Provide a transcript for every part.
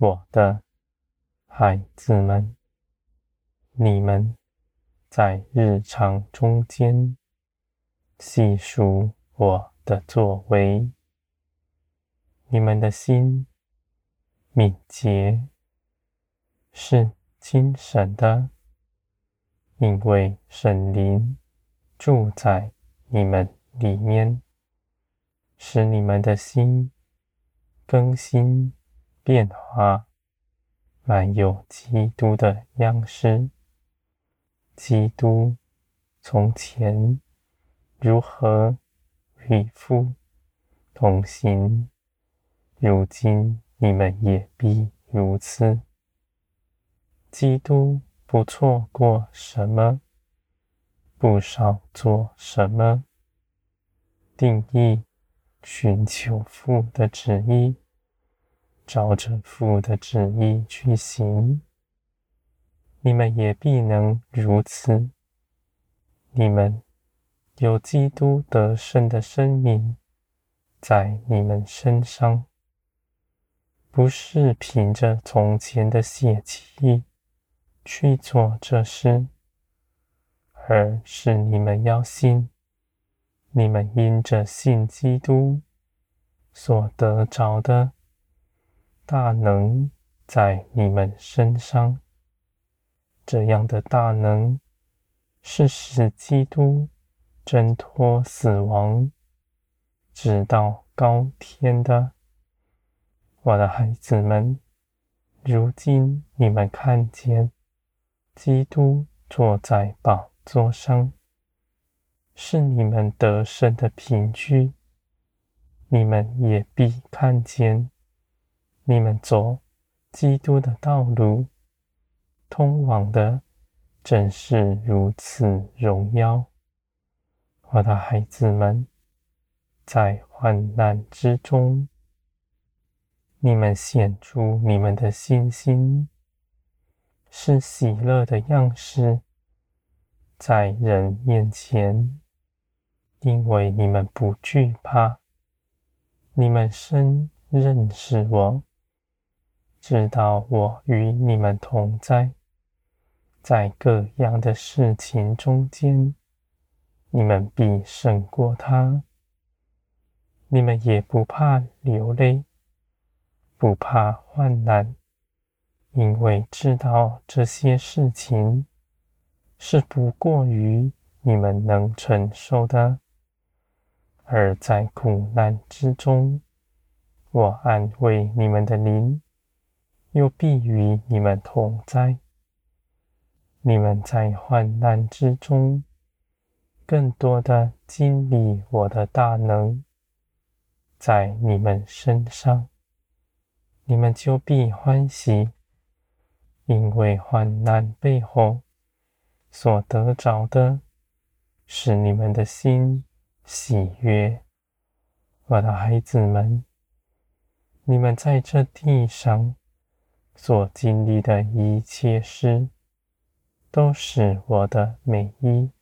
我的孩子们，你们在日常中间细数我的作为，你们的心敏捷，是精神的，因为圣灵住在你们里面，使你们的心更新变化，满有基督的样式。基督从前如何与父同行，如今你们也必如此。基督不错过什么，不少做什么，定义寻求父的旨意，照着父的旨意去行。你们也必能如此。你们有基督得胜的生命在你们身上，不是凭着从前的血气去做这事，而是你们要信，你们因着信基督所得着的大能在你们身上。这样的大能是使基督挣脱死亡，直到高天的。我的孩子们，如今你们看见基督坐在宝座上，是你们得胜的凭据。你们也必看见，你们走基督的道路。通往的正是如此荣耀，我的孩子们，在患难之中，你们显出你们的信心，是喜乐的样式，在人面前，因为你们不惧怕，你们深认识我，知道我与你们同在。在各样的事情中间，你们必胜过他。你们也不怕流泪，不怕患难，因为知道这些事情是不过于你们能承受的。而在苦难之中，我安慰你们的灵，又必与你们同在。你们在患难之中，更多的经历我的大能，在你们身上，你们就必欢喜，因为患难背后所得着的，是你们的心喜悦。我的孩子们，你们在这地上所经历的一切事，都是我的美意。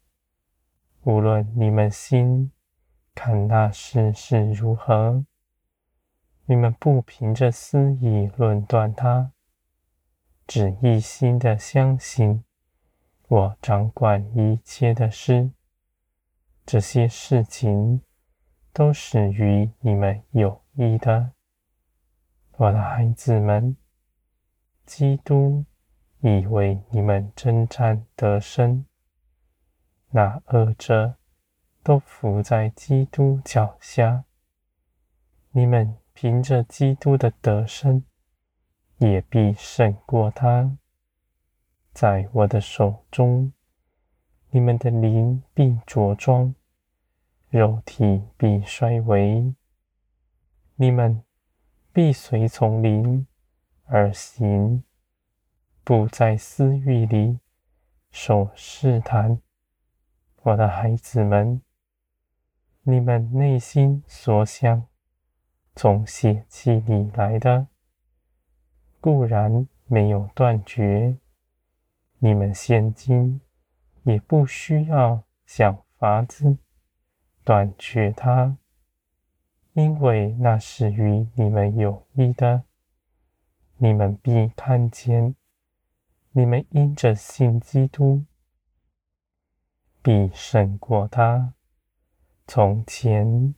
无论你们心看那事是如何，你们不凭着私意论断它，只一心的相信我掌管一切的事。这些事情都是与你们有益的，我的孩子们，基督。以为你们征战得胜，那恶者都伏在基督脚下。你们凭着基督的得胜，也必胜过他。在我的手中，你们的灵必着装，肉体必衰微。你们必随从灵而行。不在私欲里受试探，我的孩子们，你们内心所想从血气里来的，固然没有断绝，你们现今也不需要想法子断绝它，因为那是与你们有益的。你们必看见，你们因着信基督，必胜过他。从前，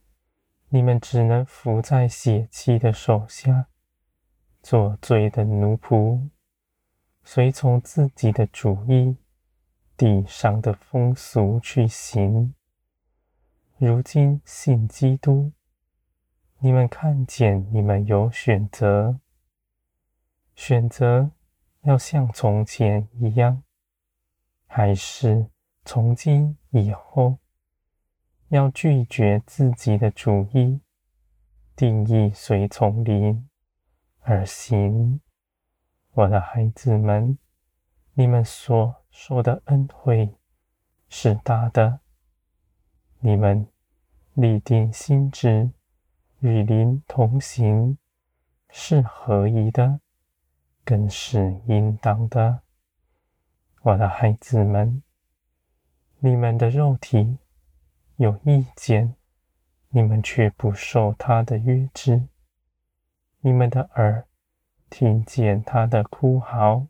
你们只能服在血气的手下，做罪的奴仆，随从自己的主意、地上的风俗去行。如今信基督，你们看见你们有选择，选择要像从前一样，还是从今以后要拒绝自己的主意，定义随从灵而行？我的孩子们，你们所说的恩惠是大的。你们立定心志，与灵同行，是合宜的，更是应当的。我的孩子们，你们的肉体有意见，你们却不受他的约制；你们的耳听见他的哭嚎，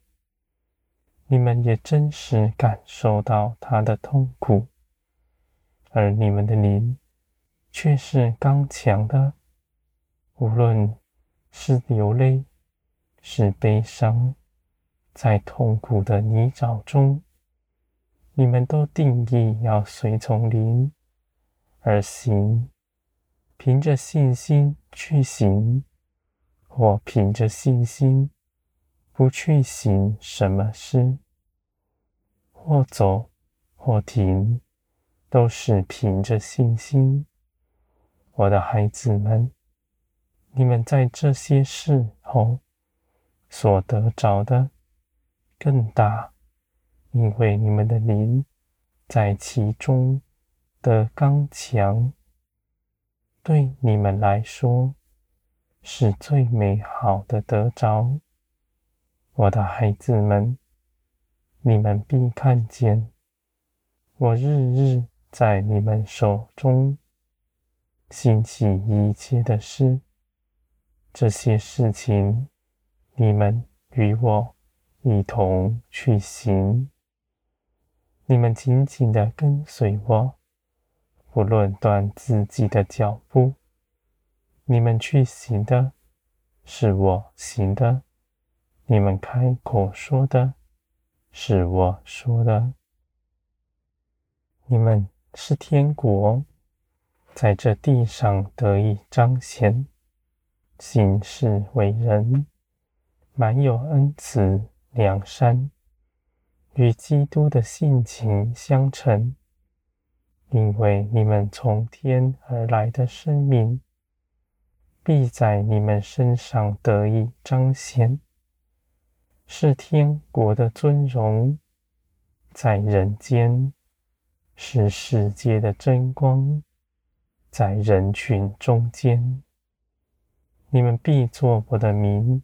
你们也真实感受到他的痛苦。而你们的灵却是刚强的，无论是流泪，是悲伤，在痛苦的泥沼中，你们都定义要随从灵而行，凭着信心去行，或凭着信心不去行什么事，或走，或停。都是凭着信心，我的孩子们，你们在这些事后所得着的更大，因为你们的灵在其中的刚强，对你们来说是最美好的得着。我的孩子们，你们必看见我日日。在你们手中兴起一切的事，这些事情你们与我一同去行。你们紧紧地跟随我，不论断自己的脚步。你们去行的是我行的，你们开口说的是我说的，你们。是天国在这地上得以彰显，行事为人满有恩慈良善，与基督的性情相称。因为你们从天而来的生命，必在你们身上得以彰显，是天国的尊荣在人间。是世界的真光，在人群中间，你们必作我的名，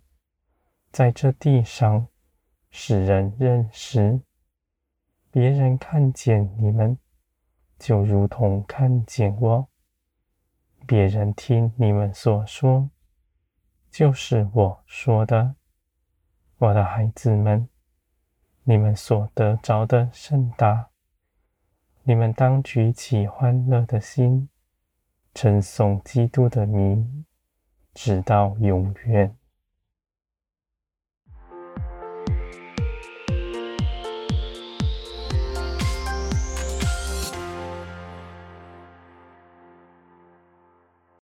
在这地上使人认识。别人看见你们，就如同看见我；别人听你们所说，就是我说的。我的孩子们，你们所得着的甚大。你们当举起欢乐的心，称颂基督的名，直到永远。